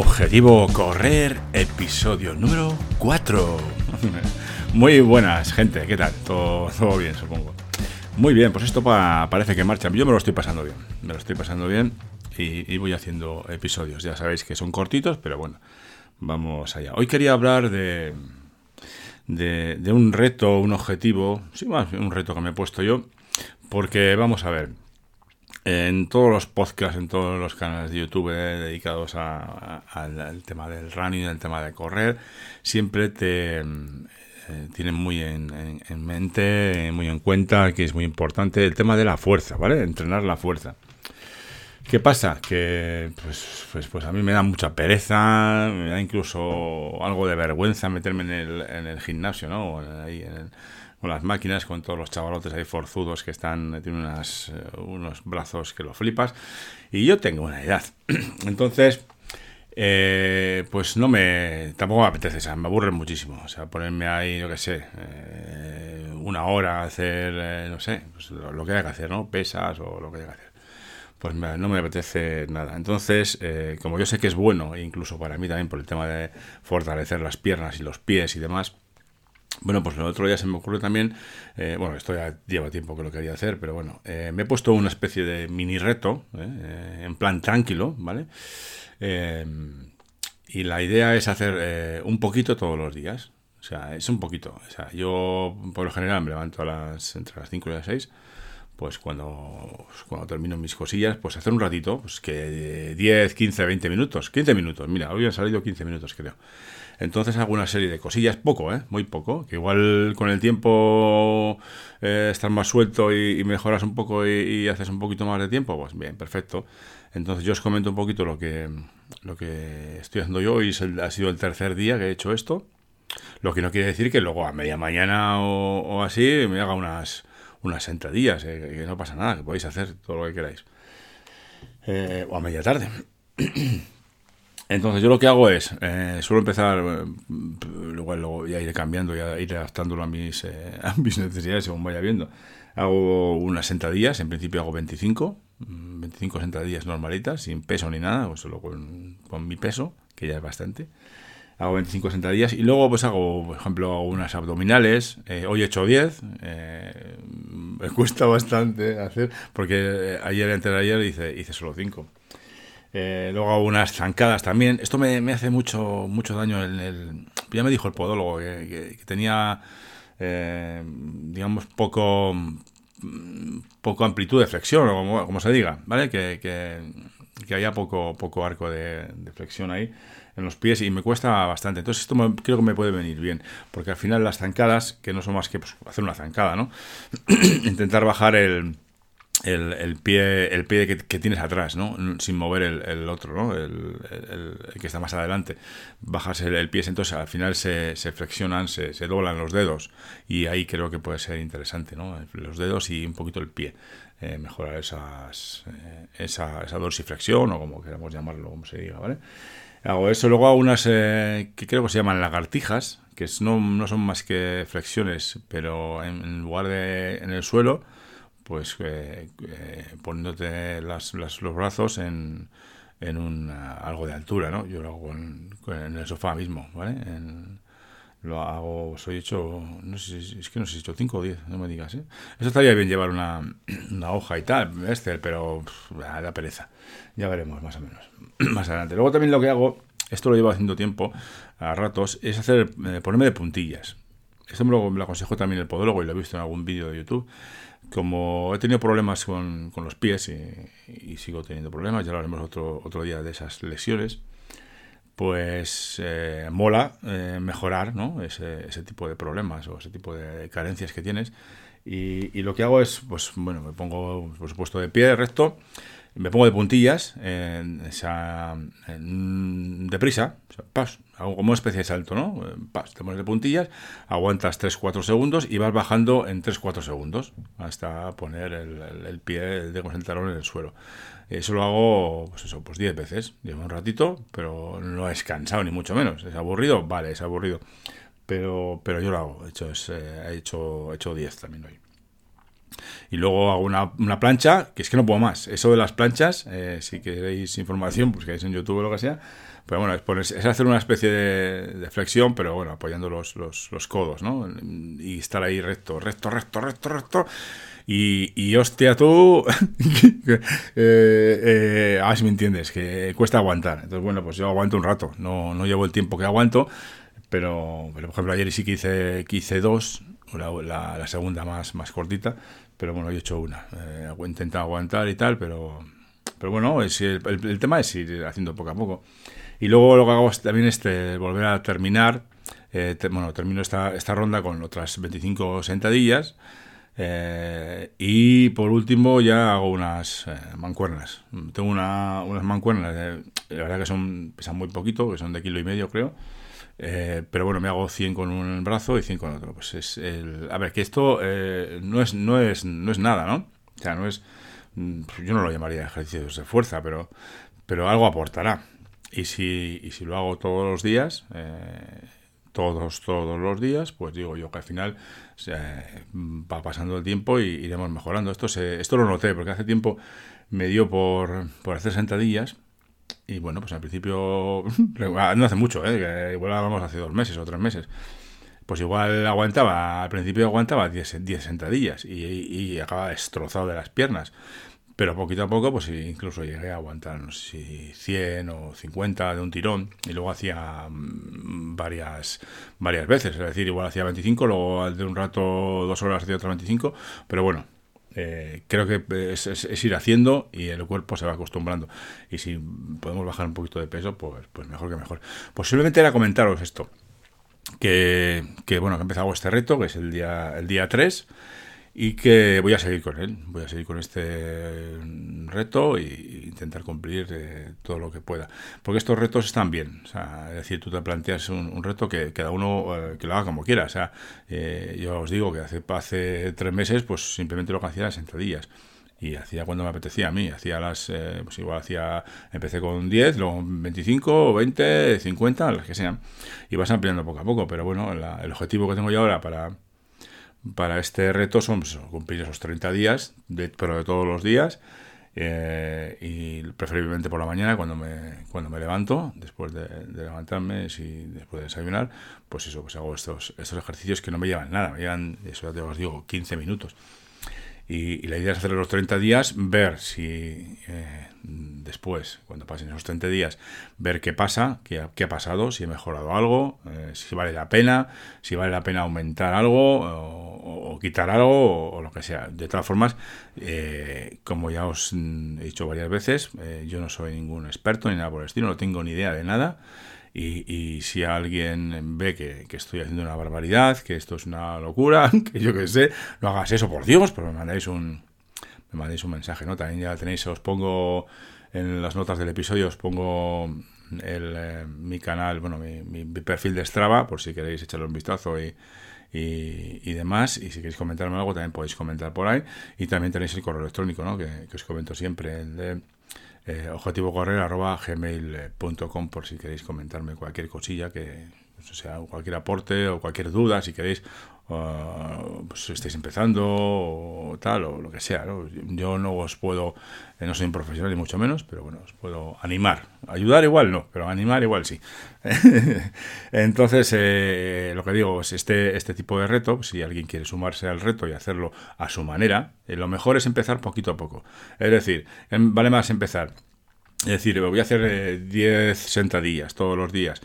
Objetivo Correr, episodio número 4. Muy buenas, gente, ¿qué tal? Todo, bien, supongo. Muy bien, pues esto parece que marcha. Yo me lo estoy pasando bien, me lo estoy pasando bien y, voy haciendo episodios. Ya sabéis que son cortitos, pero bueno, vamos allá. Hoy quería hablar de, de, de un reto, un objetivo, sí, más un reto que me he puesto yo, porque vamos a ver, en todos los podcasts, en todos los canales de YouTube dedicados al tema del running, al tema de correr, siempre te eh, tienen muy en, mente, muy en cuenta, que es muy importante el tema de la fuerza, ¿vale? Entrenar la fuerza. ¿Qué pasa? Que pues, pues, pues, a mí me da mucha pereza, me da incluso algo de vergüenza meterme en el, gimnasio, ¿no? Ahí en con las máquinas, con todos los chavalotes ahí forzudos que están, tienen unas, eh, unos brazos que lo flipas. Y yo tengo una edad. Entonces, eh, pues no me, tampoco me apetece, o sea, me aburre muchísimo. O sea, ponerme ahí, yo qué sé, eh, una hora, hacer, no sé, pues lo, que haya que hacer, ¿no? Pesas o lo que haya que hacer. Pues no me apetece nada. Entonces, como yo sé que es bueno, incluso para mí también por el tema de fortalecer las piernas y los pies y demás, bueno, pues el otro día se me ocurrió también, eh, bueno, esto ya lleva tiempo que lo quería hacer, pero bueno, eh, me he puesto una especie de mini reto, eh, en plan tranquilo, ¿vale? y la idea es hacer un poquito todos los días, o sea, es un poquito, o sea, yo por lo general me levanto a las, entre las 5 y las 6, pues cuando, cuando termino mis cosillas, pues hacer un ratito, pues que 10, 15, 20 minutos, 15 minutos, mira, hoy han salido 15 minutos creo. Entonces hago una serie de cosillas, poco, ¿eh? Muy poco, que igual con el tiempo eh, estás más suelto y, mejoras un poco y, haces un poquito más de tiempo, pues bien, perfecto. Entonces yo os comento un poquito lo que, lo que estoy haciendo yo. Hoy ha sido el tercer día que he hecho esto. Lo que no quiere decir que luego a media mañana o, así me haga unas, unas entradillas, eh, que no pasa nada, que podéis hacer todo lo que queráis. Eh, o a media tarde. Entonces yo lo que hago es, eh, suelo empezar, luego, luego, ya iré cambiando, ya iré adaptándolo a mis, a mis necesidades según vaya viendo. Hago unas sentadillas, en principio hago 25, 25 mm, sentadillas normalitas, sin peso ni nada, pues solo con, con mi peso, que ya es bastante hago 25 sentadillas y luego pues hago, por ejemplo, hago unas abdominales, hoy he hecho 10, me cuesta bastante hacer, porque ayer, antes de ayer hice, hice solo 5. Eh, luego hago unas zancadas también. Esto me, hace mucho, mucho daño. En el, ya me dijo el podólogo que, tenía, eh, digamos, poco, poco amplitud de flexión, o como, se diga, ¿vale? Que, que, haya poco, poco arco de, flexión ahí en los pies y me cuesta bastante. Entonces esto creo que me puede venir bien, porque al final las zancadas, que no son más que pues, hacer una zancada, ¿no? Intentar bajar el el, pie, el pie que, tienes atrás, ¿no? Sin mover el, otro, ¿no? El, que está más adelante. Bajas el, pie, entonces al final se, flexionan, se, doblan los dedos. Y ahí creo que puede ser interesante, ¿no? Los dedos y un poquito el pie. Eh, mejorar esas, eh, esa, esa dorsiflexión o como queramos llamarlo, como se diga, ¿vale? Hago eso, luego hago unas eh, que creo que se llaman lagartijas, que no, no son más que flexiones, pero en lugar de en el suelo, pues eh, eh, poniéndote las, los brazos en, en un, algo de altura, ¿no? Yo lo hago en, el sofá mismo, ¿vale? Lo hago, soy hecho, no sé, es que no sé si he hecho 5 o 10, no me digas, ¿eh? Eso estaría bien llevar una, una hoja y tal, este, pero da pereza. Ya veremos, más o menos, más adelante. Luego también lo que hago, esto lo llevo haciendo tiempo, a ratos, es hacer, eh, ponerme de puntillas. Esto me lo, me aconsejó también el podólogo y lo he visto en algún vídeo de YouTube como he tenido problemas con, los pies y, sigo teniendo problemas, ya lo haremos otro, otro día de esas lesiones, pues eh, mola eh, mejorar ¿no? ese, ese, tipo de problemas o ese tipo de carencias que tienes. Y, y, lo que hago es, pues bueno, me pongo por supuesto de pie recto me pongo de puntillas, en esa, deprisa, hago como una especie de salto, ¿no? Pas, te pones de puntillas, aguantas 3-4 segundos y vas bajando en 3-4 segundos hasta poner el, pie, el dedo en el suelo. Eso lo hago, pues eso, pues 10 veces. Llevo un ratito, pero no es cansado ni mucho menos. ¿Es aburrido? Vale, es aburrido. Pero, pero yo lo hago. He hecho, eh, he hecho, he hecho 10 también hoy. Y luego hago una, una, plancha, que es que no puedo más. Eso de las planchas, eh, si queréis información, pues queréis en YouTube o lo que sea. Pero bueno, es, es hacer una especie de, flexión, pero bueno, apoyando los, los, codos, ¿no? Y estar ahí recto, recto, recto, recto, recto. Y, y hostia, tú. eh, eh, a ver si me entiendes, que cuesta aguantar. Entonces, bueno, pues yo aguanto un rato. No, no llevo el tiempo que aguanto. Pero, pero por ejemplo, ayer sí que hice, que hice dos, la, la, segunda más, más cortita, pero bueno, he hecho una. Eh, he intentado aguantar y tal, pero, pero bueno, es, el, el, tema es ir haciendo poco a poco. Y luego lo que hago es también este, volver a terminar, eh, bueno, termino esta, esta ronda con otras 25 sentadillas. Eh, y por último ya hago unas eh, mancuernas. Tengo una, unas mancuernas, la verdad que son pesan muy poquito, que son de kilo y medio creo. Eh, pero bueno, me hago 100 con un brazo y 100 con otro. Pues es el, a ver, que esto eh, no, es, no, es, no es nada, ¿no? O sea, no es. Mm, yo no lo llamaría ejercicios de fuerza, pero, pero algo aportará. Y si, y si lo hago todos los días, eh, todos, todos los días, pues digo yo que al final va pasando el tiempo y iremos mejorando. Esto, se, esto lo noté, porque hace tiempo me dio por, por hacer sentadillas y bueno, pues al principio, no hace mucho, ¿eh? igual hablamos hace dos meses o tres meses. Pues igual aguantaba, al principio aguantaba 10, sentadillas y, y, acababa destrozado de las piernas. Pero poquito a poco, pues incluso llegué a aguantar, no sé si 100 o 50 de un tirón. Y luego hacía mm, varias, varias veces. Es decir, igual hacía 25, luego de un rato, dos horas hacía otras 25. Pero bueno, eh, creo que es, ir haciendo y el cuerpo se va acostumbrando. Y si podemos bajar un poquito de peso, pues, pues mejor que mejor. Posiblemente era comentaros esto. Que, que, bueno, he empezado este reto, que es el día, el día 3 y que voy a seguir con él, voy a seguir con este reto e intentar cumplir eh, todo lo que pueda. Porque estos retos están bien, o sea, es decir, tú te planteas un, reto que cada uno eh, que lo haga como quiera, o sea, eh, yo os digo que hace, hace tres meses pues simplemente lo que hacía era sentadillas. Y hacía cuando me apetecía a mí, hacía las, pues igual hacía, empecé con 10, luego 25, 20, 50, las que sean, y vas ampliando poco a poco, pero bueno, el objetivo que tengo yo ahora para para este reto son pues, cumplir esos 30 días, pero de todos los días, eh, y preferiblemente por la mañana cuando me, cuando me levanto, después de, levantarme y después de desayunar, pues eso, pues hago estos, estos ejercicios que no me llevan nada, me llevan, eso ya te os digo, 15 minutos. Y, la idea es hacer los 30 días, ver si eh, después, cuando pasen esos 30 días, ver qué pasa, qué qué ha pasado, si he mejorado algo, eh, si vale la pena, si vale la pena aumentar algo o, quitar algo o, lo que sea. De todas formas, eh, como ya os he dicho varias veces, yo no soy ningún experto ni nada por el estilo, no tengo ni idea de nada. Y, si alguien ve que, estoy haciendo una barbaridad, que esto es una locura, que yo que sé, no hagas eso, por Dios, pero me mandáis un, me mandéis un mensaje, ¿no? También ya tenéis, os pongo en las notas del episodio, os pongo el, eh, mi canal, bueno, mi, perfil de Strava, por si queréis echarle un vistazo y, y, demás. Y si queréis comentarme algo, también podéis comentar por ahí. Y también tenéis el correo electrónico, ¿no? Que, que os comento siempre, el eh, objetivocorrer.gmail.com por si queréis comentarme cualquier cosilla que sea cualquier aporte o cualquier duda si queréis uh, pues estáis empezando o tal o lo que sea yo no os puedo eh, no soy un profesional ni mucho menos pero bueno os puedo animar. Ayudar igual no pero animar igual sí. Entonces eh, lo que digo es este este tipo de reto si alguien quiere sumarse al reto y hacerlo a su manera lo mejor es empezar poquito a poco. Es decir em, vale más empezar es decir, voy a hacer 10 sentadillas todos los días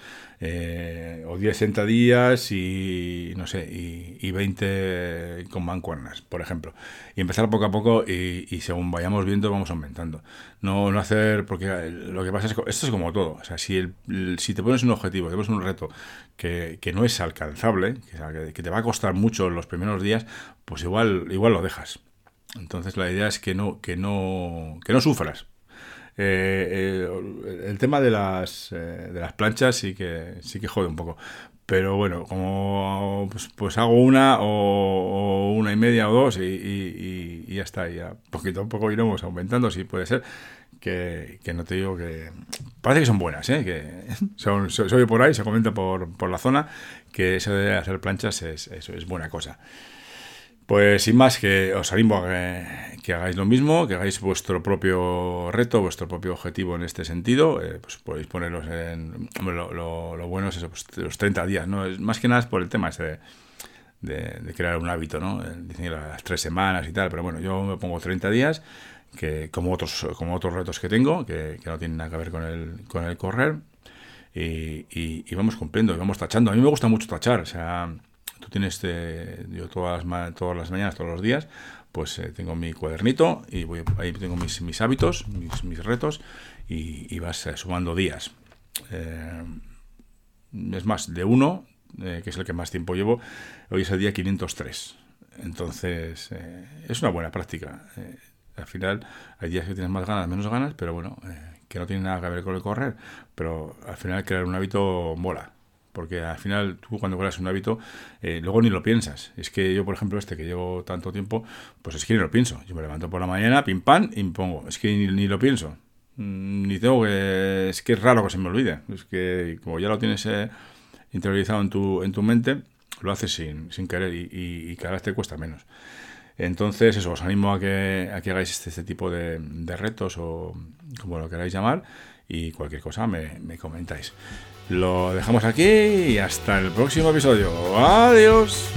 eh, o 10 sentadillas y no sé, y, 20 con mancuernas, por ejemplo. Y empezar poco a poco y, según vayamos viendo vamos aumentando. No, no hacer, porque lo que pasa es que esto es como todo. O sea, si, el, si te pones un objetivo, te pones un reto que, que no es alcanzable, que, que, te va a costar mucho los primeros días, pues igual, igual lo dejas. Entonces la idea es que no, que no, que no sufras eh, eh, el tema de las, eh, de las planchas sí que, sí que jode un poco. Pero bueno, como pues, pues hago una o, una y media o dos y, ya está. Ya poquito a poco iremos aumentando, si puede ser. Que, no te digo que... Parece que son buenas, ¿eh? Que son, se, oye por ahí, se comenta por, por la zona que eso de hacer planchas es, eso es buena cosa. Pues sin más, que os animo a que, hagáis lo mismo, que hagáis vuestro propio reto, vuestro propio objetivo en este sentido. Eh, pues podéis ponerlos en. Lo, bueno es eso, pues, los 30 días, ¿no? Es más que nada por el tema ese de, crear un hábito, ¿no? Dicen las tres semanas y tal, pero bueno, yo me pongo 30 días, que como otros, como otros retos que tengo, que, no tienen nada que ver con el, con el correr. Y, y, vamos cumpliendo, y vamos tachando. A mí me gusta mucho tachar, o sea tú tienes, eh, yo todas las, todas las mañanas, todos los días, pues eh, tengo mi cuadernito y voy, ahí tengo mis, mis hábitos, mis, mis retos y, vas eh, sumando días. es más, de uno, que es el que más tiempo llevo, hoy es el día 503. Entonces, es una buena práctica. al final, hay días que tienes más ganas, menos ganas, pero bueno, que no tiene nada que ver con el correr. Pero al final, crear un hábito mola porque al final tú cuando creas un hábito, eh, luego ni lo piensas. Es que yo, por ejemplo, este que llevo tanto tiempo, pues es que ni lo pienso. Yo me levanto por la mañana, pim pam, y me pongo. Es que ni, lo pienso. Mm, ni tengo que... Es que es raro que se me olvide. Es que como ya lo tienes eh, interiorizado en tu, en tu mente, lo haces sin, sin querer y, cada vez te cuesta menos. Entonces, eso, os animo a que, a que hagáis este, este tipo de, retos o como lo queráis llamar y cualquier cosa me comentáis. Lo dejamos aquí y hasta el próximo episodio. Adiós.